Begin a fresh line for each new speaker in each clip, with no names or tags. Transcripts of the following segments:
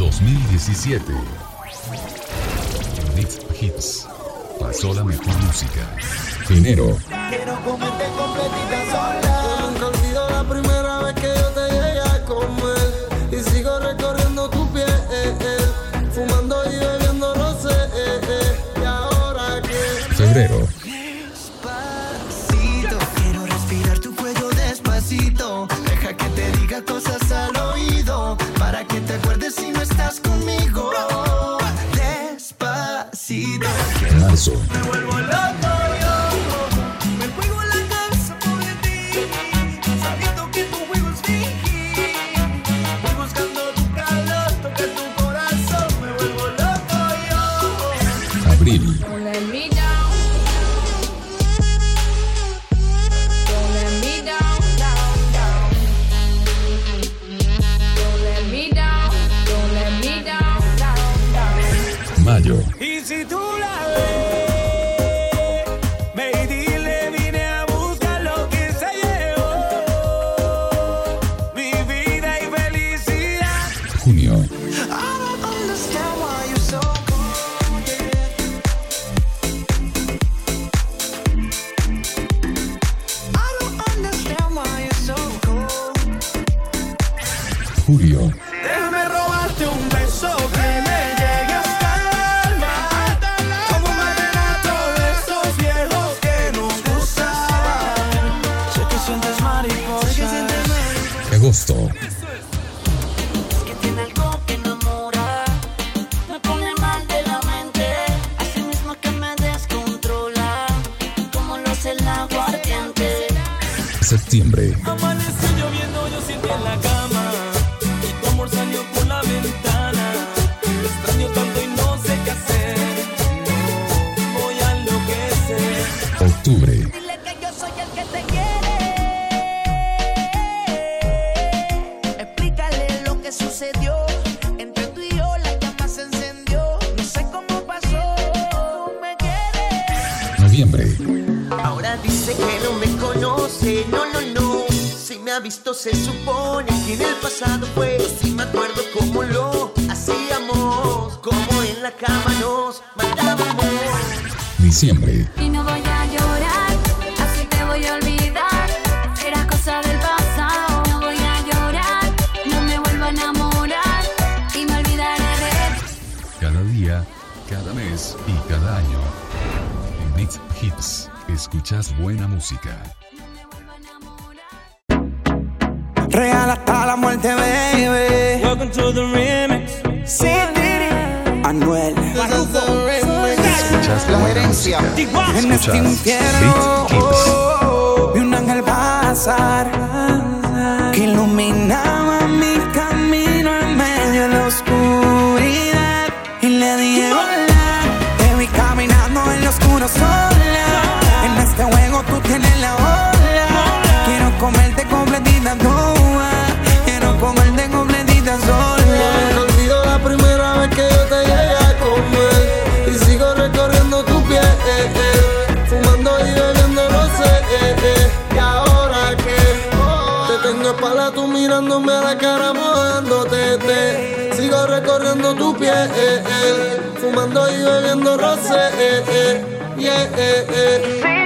2017. Mix Hits. Pasó la mejor música. Enero.
Quiero comerte completita sola. Yo nunca olvido la primera vez que yo te llegué a comer. Y sigo recorriendo tu piel. Eh, eh. Fumando y bebiendo, no sé. Eh, y ahora que.
Febrero.
Despacito. Quiero respirar tu cuello despacito. Deja que te diga cosas al oído. Para que te acuerdes
y
Lazo.
Muchas.
Beat
Kids. cuando roce, eh, eh, yeah, eh,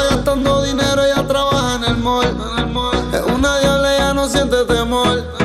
gastando dinero, ella trabaja en el mall. En el mall. Es una diabla, ella no siente temor.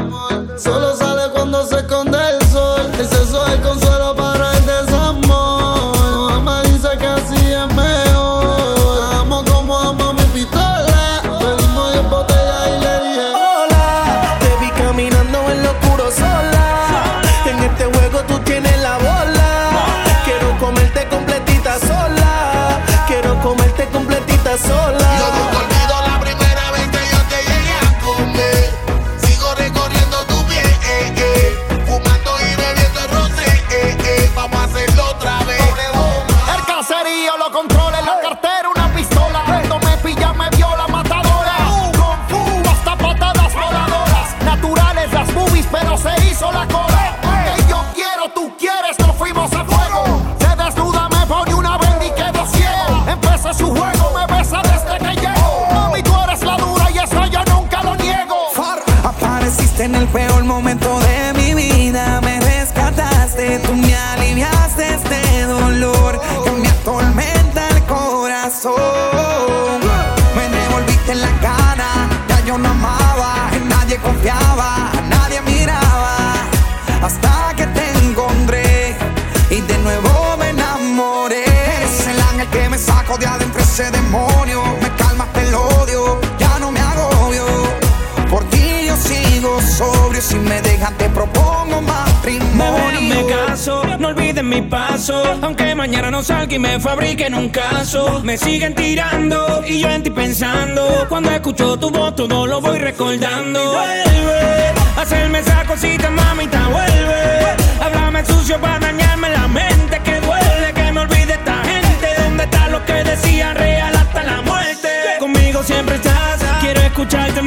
Si me dejan te propongo
Bebé,
matrimonio.
me caso, no olviden mi paso. Aunque mañana no salga y me fabriquen un caso. Me siguen tirando y yo en ti pensando. Cuando escucho tu voz, todo lo voy recordando. Vuelve, hacerme esa cosita, mamita, vuelve. Háblame sucio para dañarme la mente. Que duele que me olvide esta gente. ¿Dónde está lo que decían real hasta la muerte? Conmigo siempre estás, quiero escucharte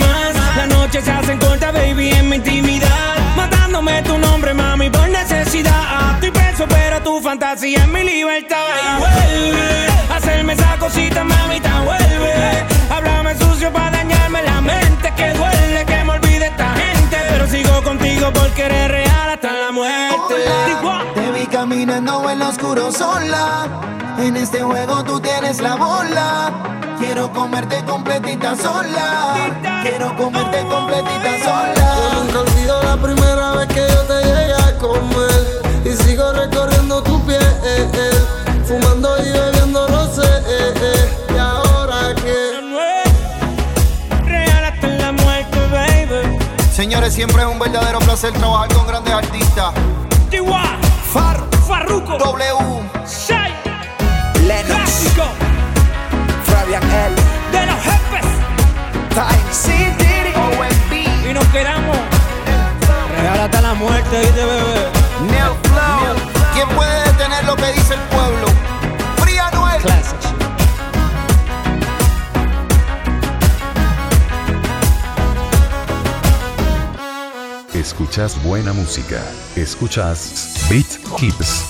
noches se hacen cortas, baby, en mi intimidad. Matándome tu nombre, mami, por necesidad. Estoy preso, pero tu fantasía es mi libertad. Y vuelve, hacerme esa cosita, mamita, vuelve. Háblame sucio para dañarme la mente. Que duele que me olvide esta gente. Pero sigo contigo porque eres real hasta la muerte. Igual.
Te vi caminando en lo oscuro sola. En este juego tú tienes la bola. Quiero comerte completita sola. Quiero comerte completita sola. Yo nunca olvido la primera vez que yo te llegué a comer. Y sigo recorriendo tu piel. Fumando y bebiendo rosé. Y ahora que.
Real hasta la muerte, baby.
Señores, siempre es un verdadero placer trabajar con grandes artistas. Flow. ¿Quién puede detener lo que dice el pueblo? Fría Noel.
Escuchas buena música. Escuchas Beat Hits.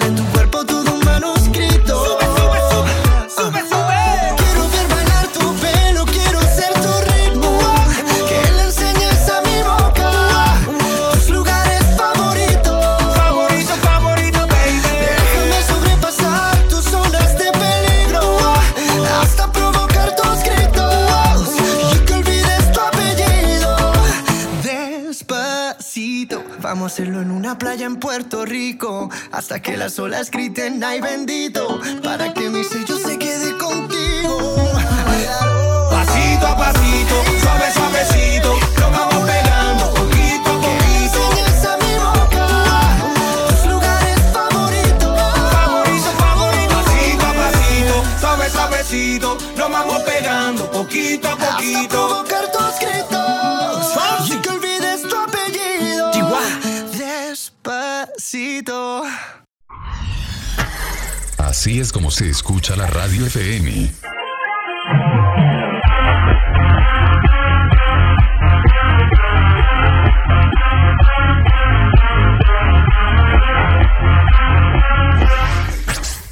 playa en Puerto Rico hasta que las olas griten ay bendito para que mi sello se quede contigo.
Pasito a pasito, suave suavecito, lo vamos pegando poquito a poquito.
Que a mi boca tus lugares favoritos.
Favorito, favorito. Pasito a pasito, suave suavecito, lo vamos pegando poquito a poquito.
Así es como se escucha la radio FM.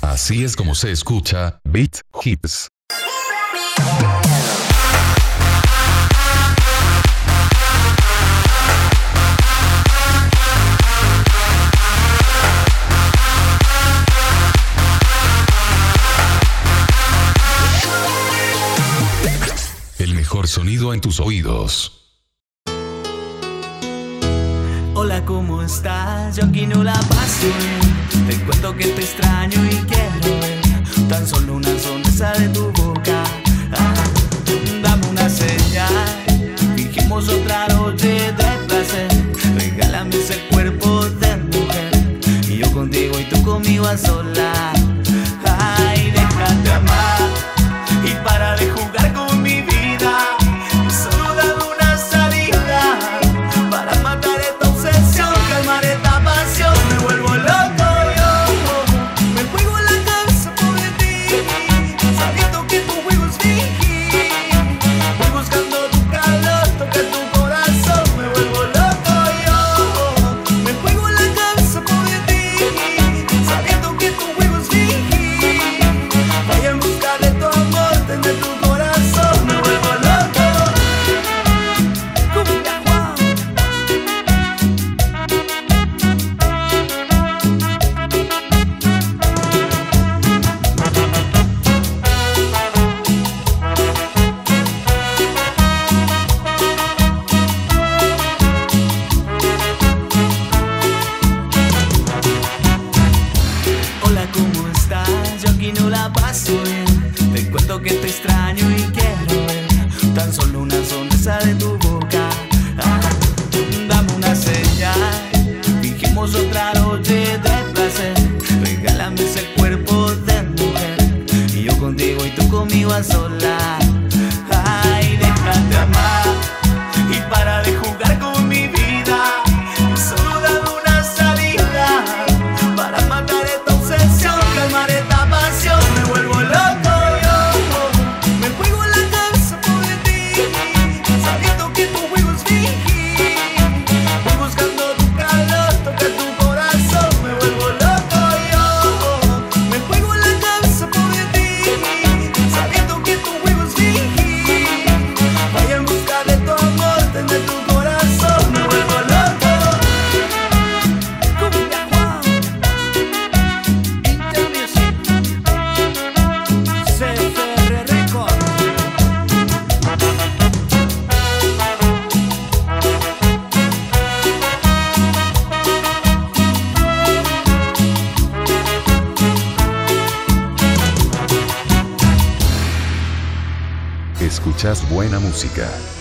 Así es como se escucha Beat Hips. sonido en tus oídos.
Hola, ¿cómo estás? Yo aquí no la paso. Te cuento que te extraño y quiero ver tan solo una sonrisa de tu boca. Ah, dame una señal. Dijimos otra noche de placer. Regálame ese cuerpo de mujer. Y yo contigo y tú conmigo a sola. Ay, déjate amar. Y para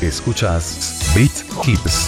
Escuchas Beat Hips.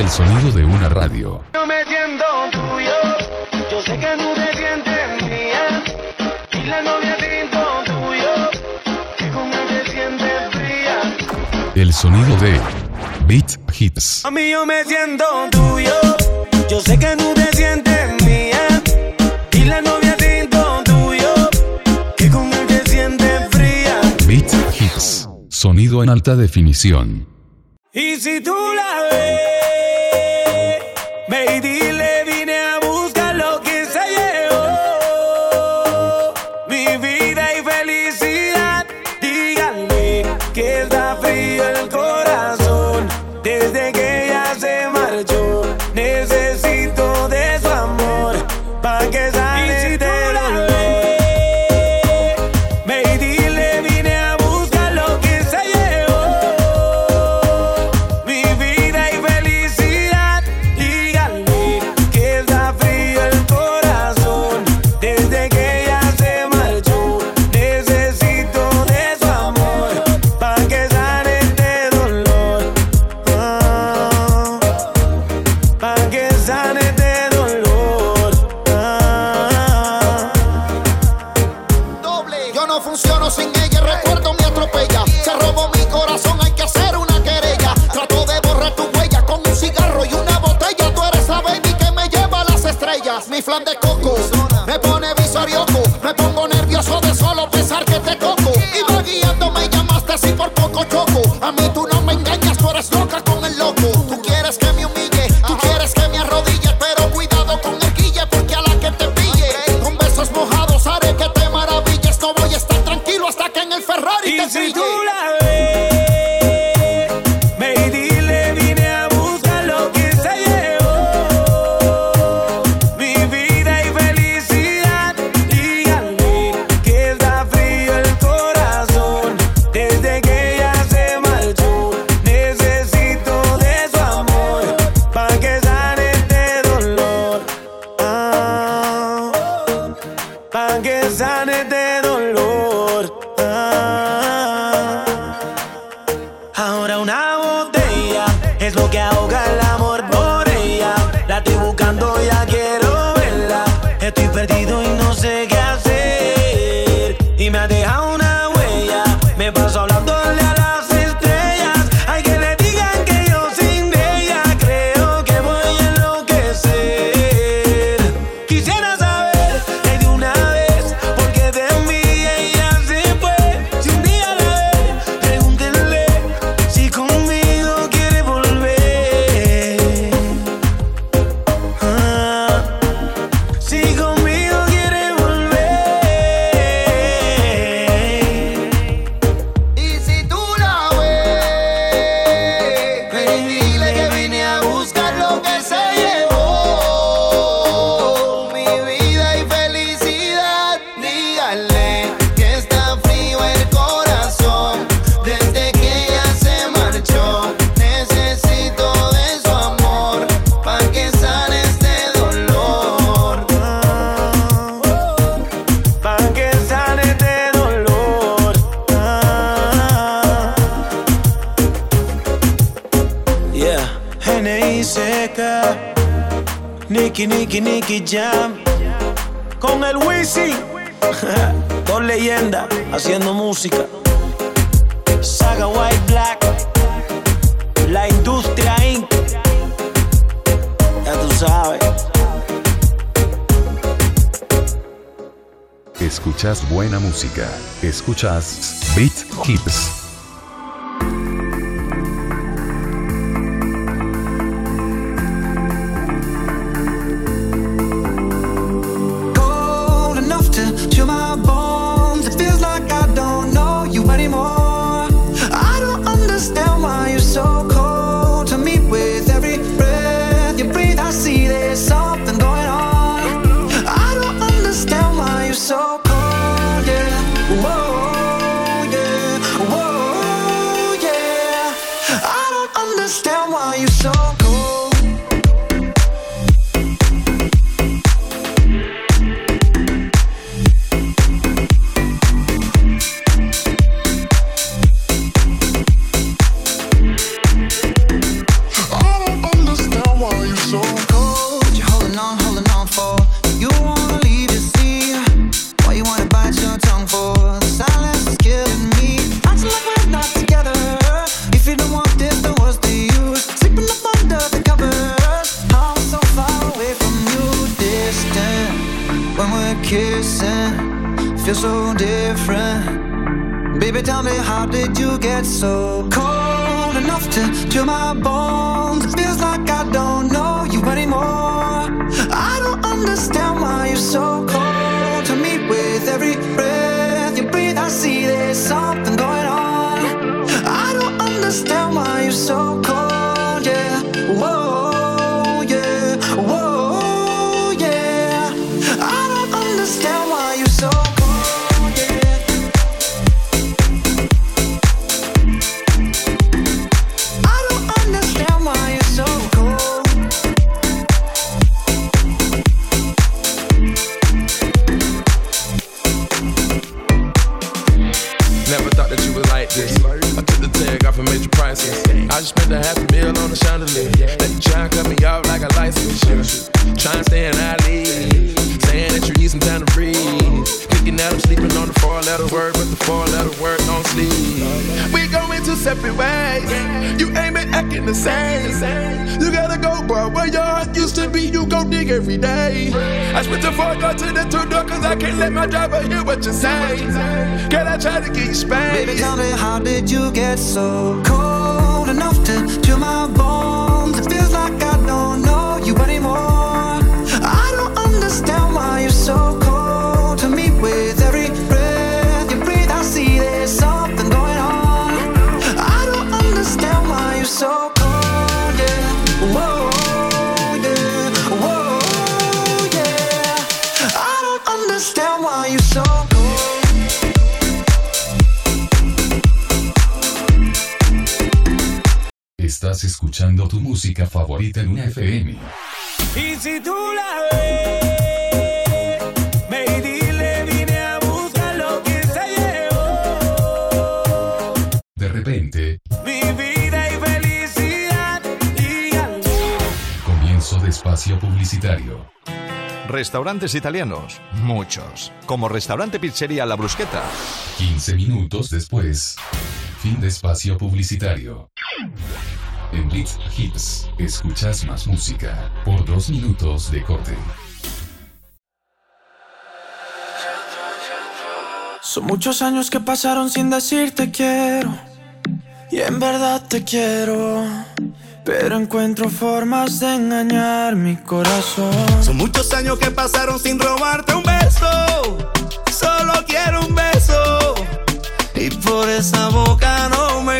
el sonido de una radio.
Yo me siento tuyo, yo sé que tú te sientes mía. Y la novia tinto tuyo, que con él te sientes fría.
El sonido de Beat Hits.
A mí yo me siento tuyo, yo sé que tú te sientes mía. Y la novia tinto tuyo, que con él te sientes fría.
Beat Hits. Sonido en alta definición.
Y si tú la ves. de
coco. Me pone visorioco, me pongo nervioso de solo pensar que te coco. Iba guiándome y llamaste así por poco choco. A mí tú no me engañas.
Jam. Con el Wisi. Dos leyendas haciendo música. Saga White Black. La Industria Inc. Ya tú sabes.
Escuchas buena música. Escuchas Beat
Kids. you so
a license. Try stay in alley. Saying that you need some time to breathe. Thinking that I'm sleeping on the four letter word, but the four letter word don't sleep. We going two separate ways. You ain't been acting the same. You gotta go, boy. Where your heart used to be, you go dig every day. I switch the four door to the two door, cause I can't let my driver hear what you're saying. Can I try to get you spanked?
Baby, tell me, how did you get so cold enough to chill my bones?
Estás escuchando tu música favorita en una FM.
Y si tú la ves, ve y dile, vine a buscar lo que se llevó.
De repente,
Mi vida y felicidad y
comienzo de espacio publicitario.
Restaurantes italianos, muchos. Como Restaurante Pizzería La Brusqueta.
15 minutos después, fin de espacio publicitario. En Blitz Hits, escuchas más música por dos minutos de corte.
Son muchos años que pasaron sin decirte quiero. Y en verdad te quiero. Pero encuentro formas de engañar mi corazón.
Son muchos años que pasaron sin robarte un beso. Solo quiero un beso. Y por esa boca no me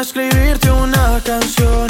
escribirte una canción.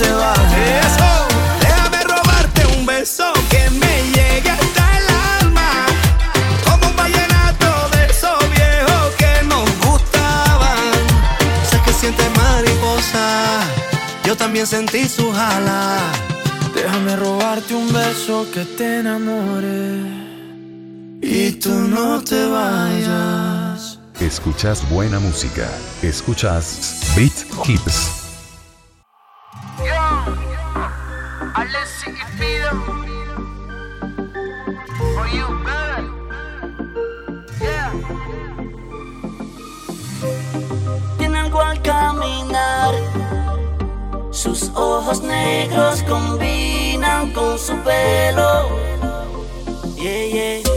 Eso. Déjame robarte un beso que me llegue hasta el alma. Como un vallenato de esos viejos que nos gustaban. Sé que sientes mariposa. Yo también sentí su jala.
Déjame robarte un beso que te enamore. Y tú no te vayas.
Escuchas buena música. Escuchas Beat
Kids. ojos negros combinan con su pelo. Yeah, yeah.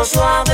tempo suave.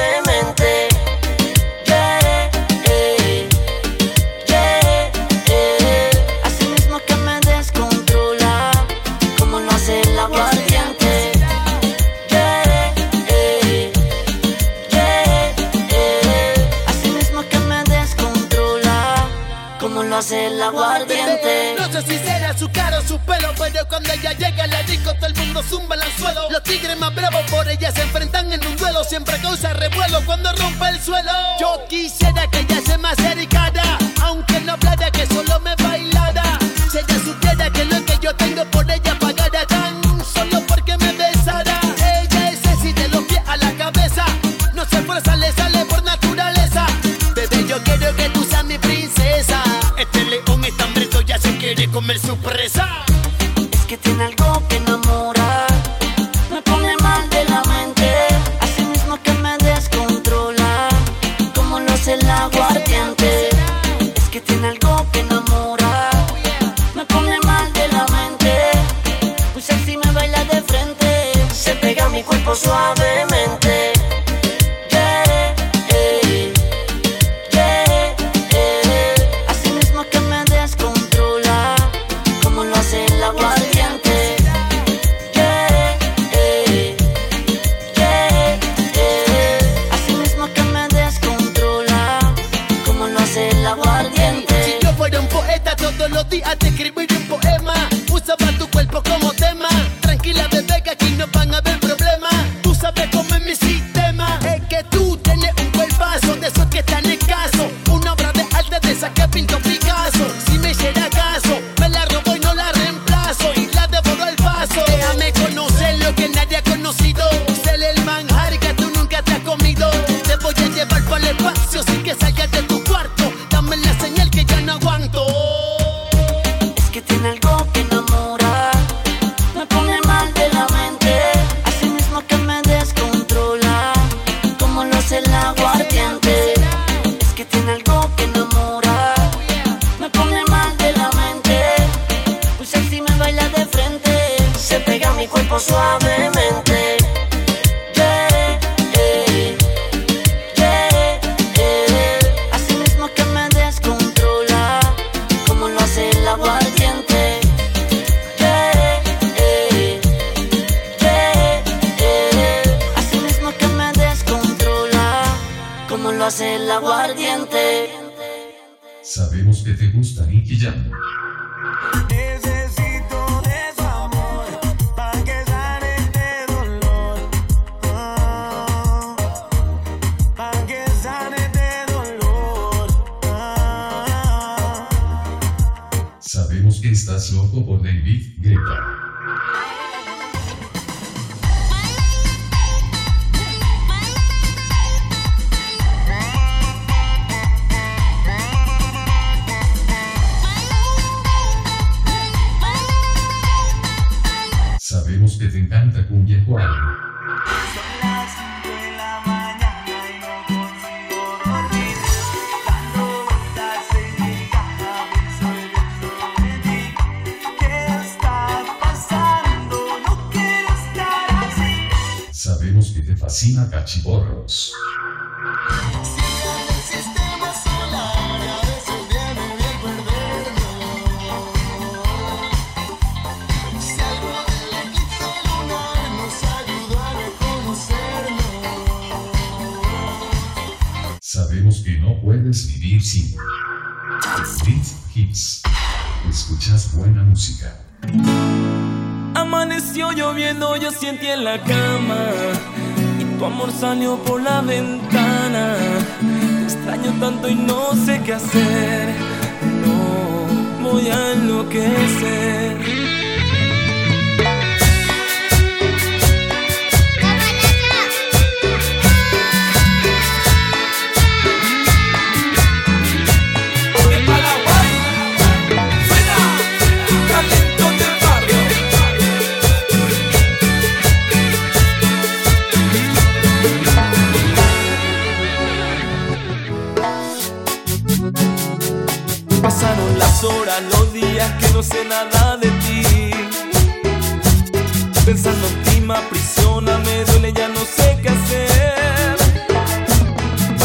Sabemos que te fascina Cachiborros. Sabemos que no puedes vivir sin. Beat Hits. Escuchas buena música.
Amaneció lloviendo, yo sentí en la cama y tu amor salió por la ventana. Te extraño tanto y no sé qué hacer. No voy a enloquecer. Sé nada de ti. Pensando en ti me aprisiona, me duele, ya no sé qué hacer.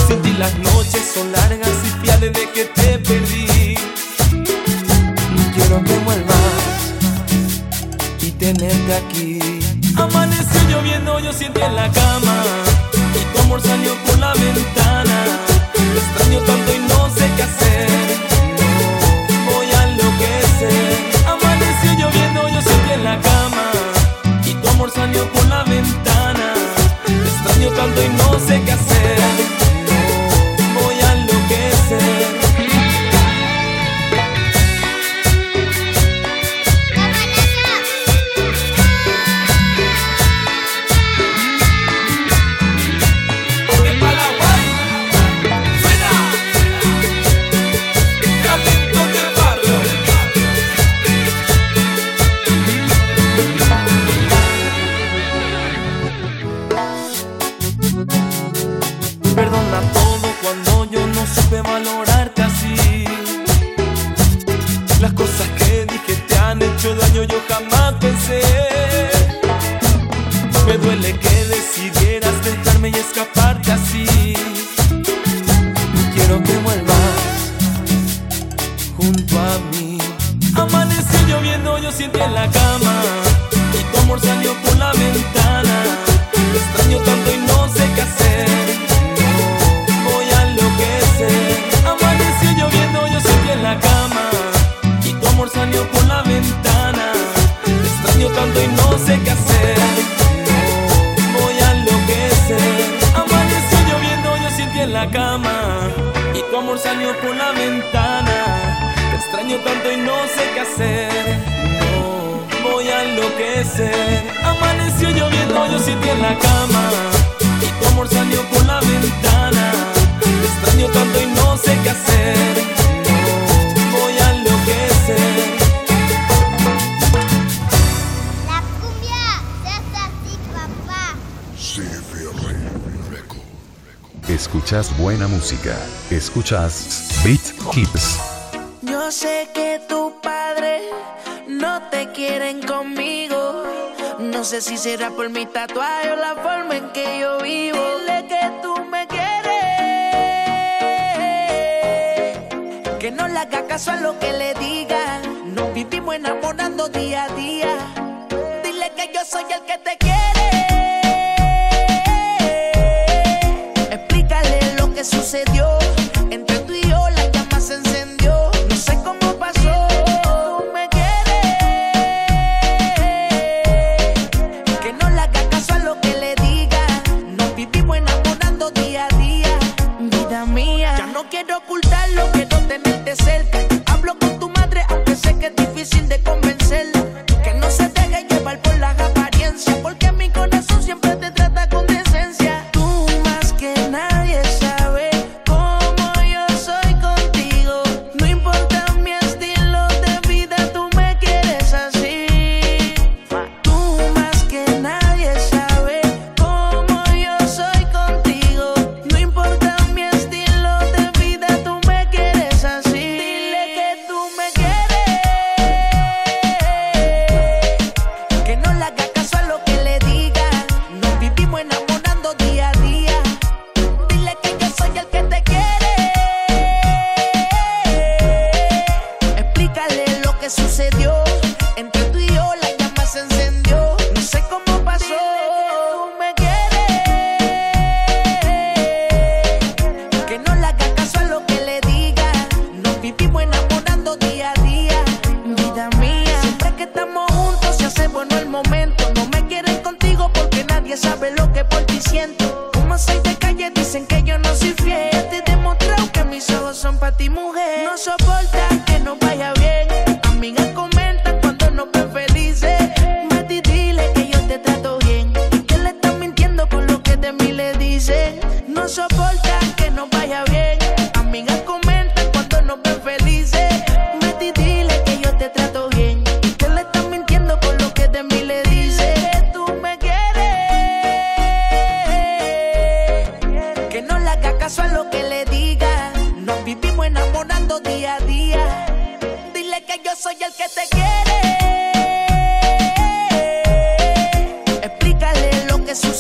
Sin ti las noches son largas y fía desde que te perdí. Quiero que vuelvas y tenerte aquí. Amaneció lloviendo, yo siento en la cama y tu amor salió la ventana. Te extraño tanto y no sé qué hacer. No voy a enloquecer. Amaneció lloviendo, yo siento en la cama. Y tu amor salió por la ventana. Te extraño tanto y no sé qué hacer. No voy a enloquecer. La
cumbia así, papá.
Escuchas buena música. Escuchas Beat Kids.
Yo sé que tu padre no te quieren conmigo. No sé si será por mi tatuaje o la forma en que yo vivo. Dile que tú me quieres. Que no le haga caso a lo que le diga. Nos vivimos enamorando día a día. Dile que yo soy el que te quiere. Explícale lo que sucedió.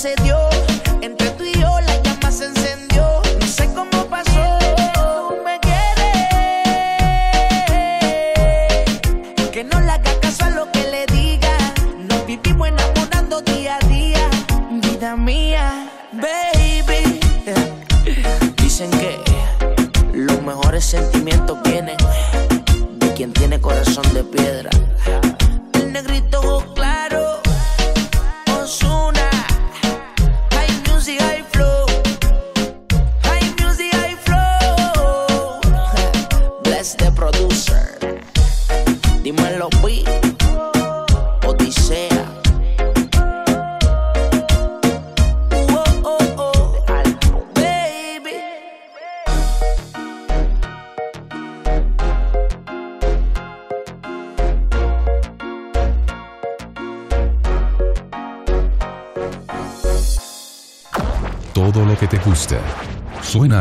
se
dio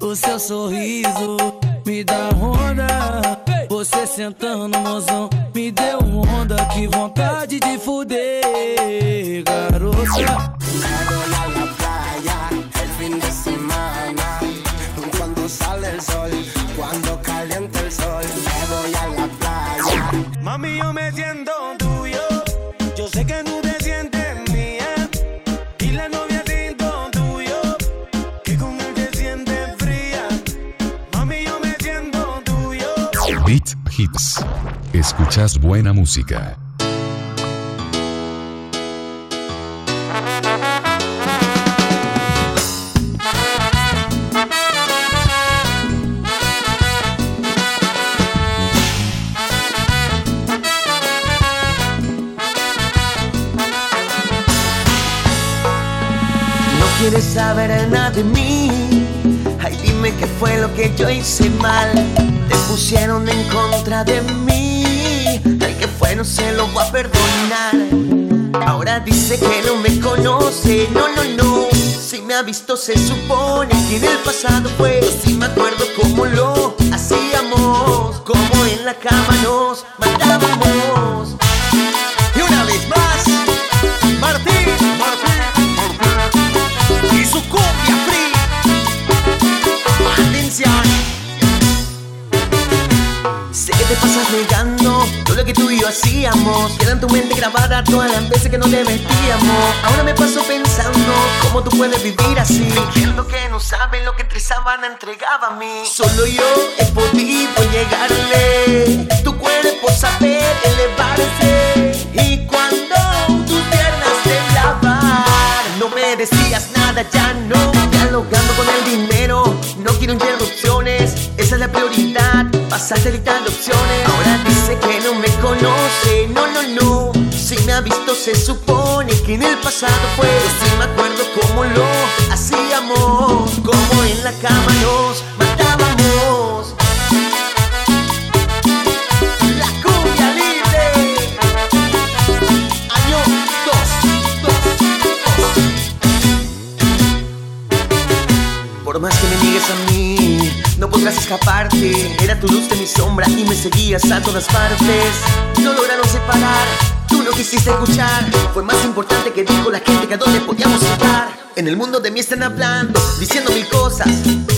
O seu sorriso me dá onda. Você sentando, mozão, me deu onda. Que vontade de fuder, garota.
El. Cuando el sol.
hits. Escuchas buena música.
No quieres saber nada de mí Dime qué fue lo que yo hice mal. Te pusieron en contra de mí. Ay, que fue, no se lo voy a perdonar. Ahora dice que no me conoce. No, no, no. Si me ha visto, se supone que en el pasado fue. Sí me acuerdo cómo lo hacíamos. Como en la cama nos matábamos. Y una vez más, Martín, y su cumbia Sé que te pasas negando todo lo que tú y yo hacíamos. Queda en tu mente grabada todas las veces que no te metíamos. Ahora me paso pensando cómo tú puedes vivir así. Fingiendo que no saben lo que tres sábanas entregaba a mí. Solo yo he podido llegarle. Tu cuerpo saber elevarse. Y cuando tus piernas temblaban, no me decías nada, ya no. Dialogando pasaste gritando opciones. Ahora dice que no me conoce, no, no, no. Si me ha visto, se supone que en el pasado fue. Sí me acuerdo cómo lo hacíamos, como en la cama nos matábamos. La cumbia libre. Año 2, Por más que me niegues a mí, no podrás escaparte. Era tu luz de mi sombra y me seguías a todas partes. No lograron separar, tú no quisiste escuchar. Fue más importante que dijo la gente que a dónde podíamos estar. En el mundo de mí están hablando, diciendo mil cosas.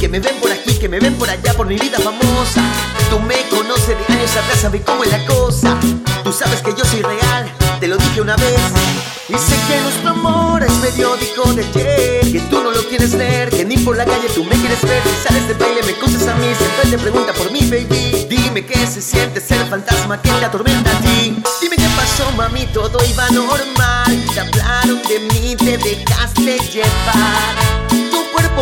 Que me ven por aquí, que me ven por allá, por mi vida famosa. Tú me conoces de años atrás, sabes cómo es la cosa. Tú sabes que yo soy real, te lo dije una vez. Y sé que nuestro amor es periódico de ayer Que tú no lo quieres leer, que ni por la calle tú me quieres ver. Si sales de baile me conoces a mí, siempre te pregunta por mí, baby. Dime qué se siente ser el fantasma que te atormenta a ti. Dime qué pasó, mami, todo iba normal. Te hablaron de mí, te dejaste llevar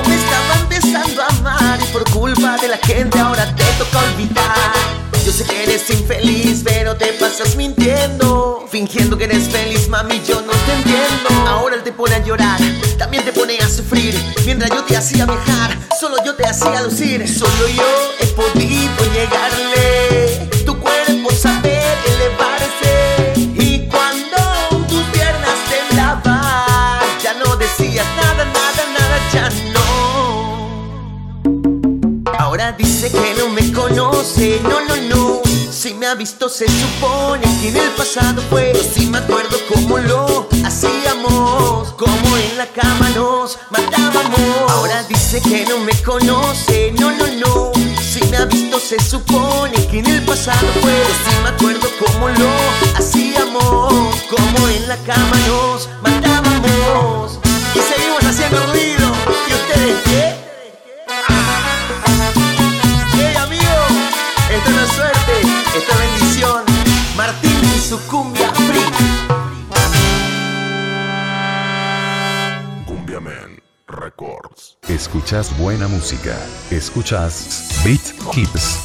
Me estaba empezando a amar Y por culpa de la gente ahora te toca olvidar. Yo sé que eres infeliz, pero te pasas mintiendo Fingiendo que eres feliz, mami, yo no te entiendo. Ahora él te pone a llorar, también te pone a sufrir Mientras yo te hacía viajar, solo yo te hacía lucir. Solo yo he podido llegarle Tu cuerpo saber Si me ha visto, se supone que en el pasado fue. Sí me acuerdo cómo lo hacíamos, como en la cama nos matábamos. Ahora dice que no me conoce, no, no, no. Si me ha visto, se supone que en el pasado fue. Sí me acuerdo cómo lo hacíamos, como en la cama nos matábamos. Y seguimos haciendo ruido. ¿Y ustedes qué? Hey amigo, esta no suerte, esta bendición. Martín y su cumbia free.
Cumbiaman Records. Escuchas buena música. Escuchas Beat Hits.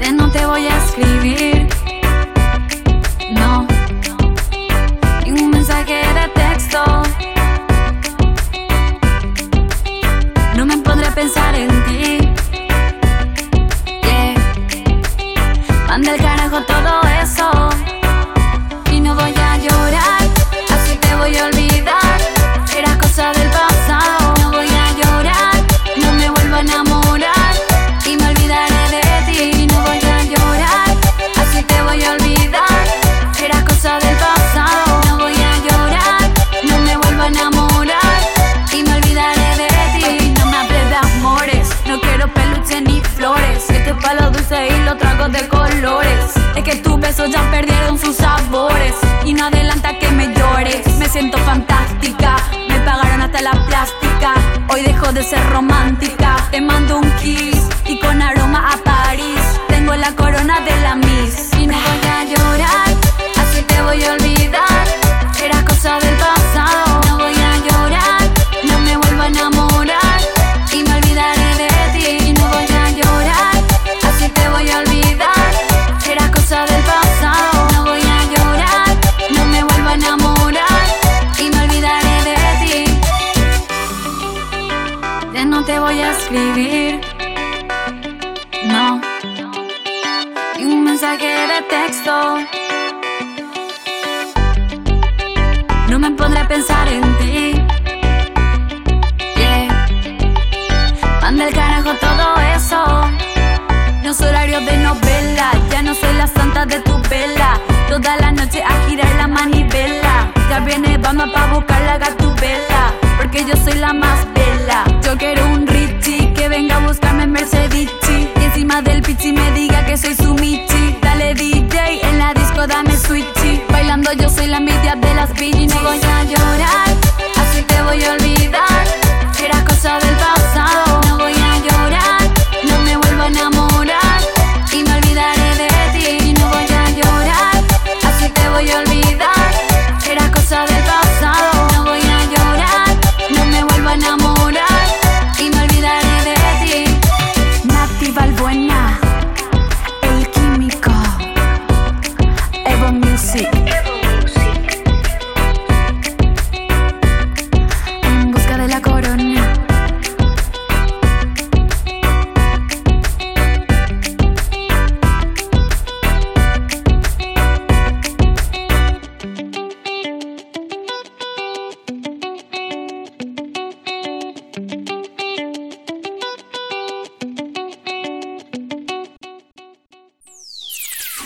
Ya no te voy a escribir. no. Y un mensaje de texto. No me pondré a pensar en ti. Yeah. Manda el carajo todo eso. No soy horario de novela. Ya no soy la santa de tu vela. Toda la noche a girar la manivela. Ya viene, vamos pa' buscar la gatubela. Porque yo soy la más bella. Yo quiero un Richie que venga a buscarme en Mercedes encima del pichi me diga que soy su michi. Dale DJ, en la disco dame switchy. Bailando yo soy la envidia de las bitches. No voy a llorar, así te voy a olvidar. Era cosa del bar